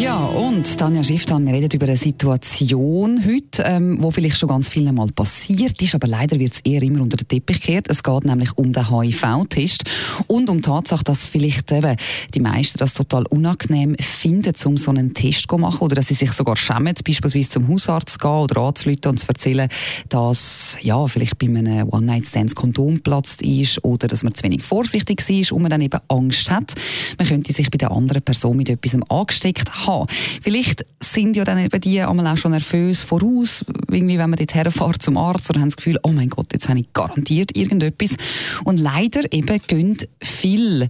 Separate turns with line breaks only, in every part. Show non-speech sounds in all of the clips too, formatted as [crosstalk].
ja, und Tanja Schifftan, wir reden über eine Situation heute, ähm, wo vielleicht schon ganz vielen Mal passiert ist, aber leider wird es eher immer unter den Teppich gekehrt. Es geht nämlich um den HIV-Test und um die Tatsache, dass vielleicht eben die meisten das total unangenehm finden, um so einen Test zu machen oder dass sie sich sogar schämen, beispielsweise zum Hausarzt zu gehen oder anzuleiten und zu erzählen, dass ja, vielleicht bei einem One-Night-Stand Kondom geplatzt ist oder dass man zu wenig vorsichtig war und man dann eben Angst hat, man könnte sich bei der anderen Person mit etwas angesteckt haben. Vielleicht sind ja dann eben die einmal auch schon nervös voraus, irgendwie, wenn man dort herfährt zum Arzt oder haben das Gefühl, oh mein Gott, jetzt habe ich garantiert irgendetwas. Und leider eben gehen viel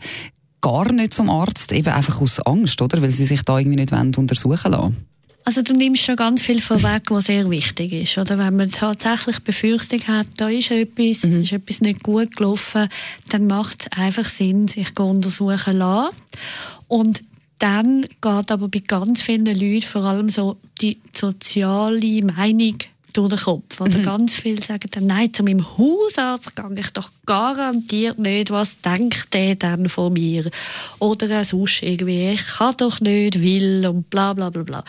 gar nicht zum Arzt, eben einfach aus Angst, oder? Weil sie sich da irgendwie nicht untersuchen lassen.
Also du nimmst schon ganz viel vorweg, was sehr wichtig ist. Oder wenn man tatsächlich Befürchtung hat, da ist etwas, mhm. es ist etwas nicht gut gelaufen, dann macht es einfach Sinn, sich untersuchen zu lassen. Und dann geht aber bei ganz vielen Leuten vor allem so die soziale Meinung durch den Kopf. Oder mhm. ganz viele sagen dann, nein, zu meinem Hausarzt gehe ich doch garantiert nicht, was denkt der dann von mir? Oder sonst irgendwie, ich kann doch nicht, will und bla bla bla bla.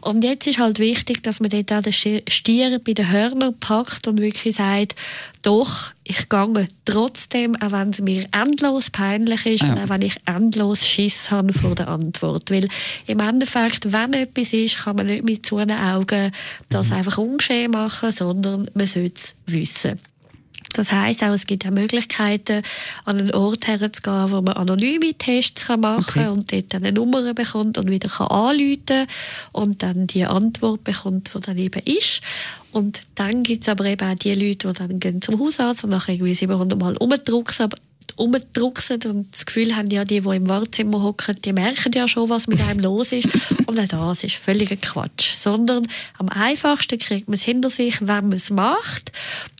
Und jetzt ist halt wichtig, dass man dort auch den Stier bei den Hörnern packt und wirklich sagt, doch, ich gehe trotzdem, auch wenn es mir endlos peinlich ist ja. und auch wenn ich endlos Schiss habe vor der Antwort. Weil im Endeffekt, wenn etwas ist, kann man nicht mit zu Augen das mhm. einfach ungeschehen machen, sondern man sollte es wissen. Das heisst auch, es gibt auch Möglichkeiten, an einen Ort herzugehen, wo man anonyme Tests machen kann okay. und dort eine Nummer bekommt und wieder kann anrufen und dann die Antwort bekommt, die dann eben ist. Und dann gibt's aber eben auch die Leute, die dann gehen zum Hausarzt und nachher irgendwie 700 Mal umdrucken, rumdrucksen und das Gefühl haben, ja, die, die im Wartezimmer hocken, die merken ja schon, was mit einem los ist. Und auch das ist völliger Quatsch. Sondern am einfachsten kriegt man es hinter sich, wenn man es macht.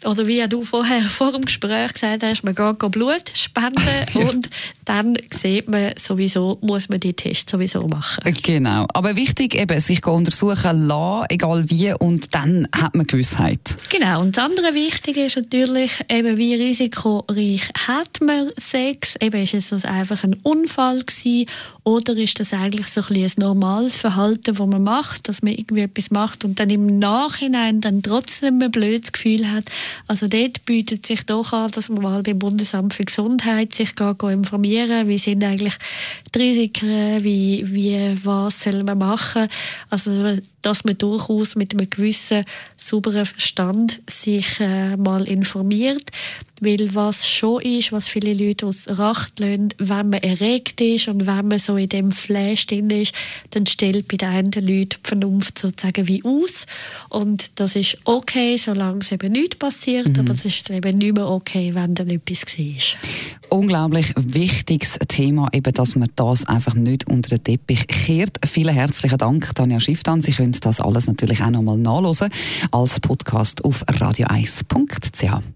Oder wie du vorher [laughs] vor dem Gespräch gesagt hast, man geht Blut spenden [laughs] und dann sieht man sowieso, muss man die Tests sowieso machen.
Genau. Aber wichtig eben, sich untersuchen lassen, egal wie, und dann hat man Gewissheit.
Genau. Und das andere Wichtige ist natürlich eben, wie risikoreich hat man Sex? Eben, ist es einfach ein Unfall gewesen? Oder ist das eigentlich so ein, ein normales Verhalten, das man macht, dass man irgendwie etwas macht und dann im Nachhinein dann trotzdem ein blödes Gefühl hat? Also dort bietet sich doch an, dass man mal beim Bundesamt für Gesundheit sich geht informieren, wie sind eigentlich die Risiken, wie, wie, was soll man machen? Also, dass man durchaus mit einem gewissen sauberen Verstand sich äh, mal informiert. Weil was schon ist, was viele Leute aus Racht lassen, wenn man erregt ist und wenn man so in dem Flash drin ist, dann stellt bei den einen Leuten die Vernunft sozusagen wie aus. Und das ist okay, solange es eben nicht passiert, mhm. aber es ist eben nicht mehr okay, wenn dann etwas war.
Unglaublich wichtiges Thema, eben, dass man das einfach nicht unter den Teppich kehrt. Vielen herzlichen Dank, Tanja Schifftan. Sie können das alles natürlich auch nochmal nachlesen als Podcast auf radio1.ch.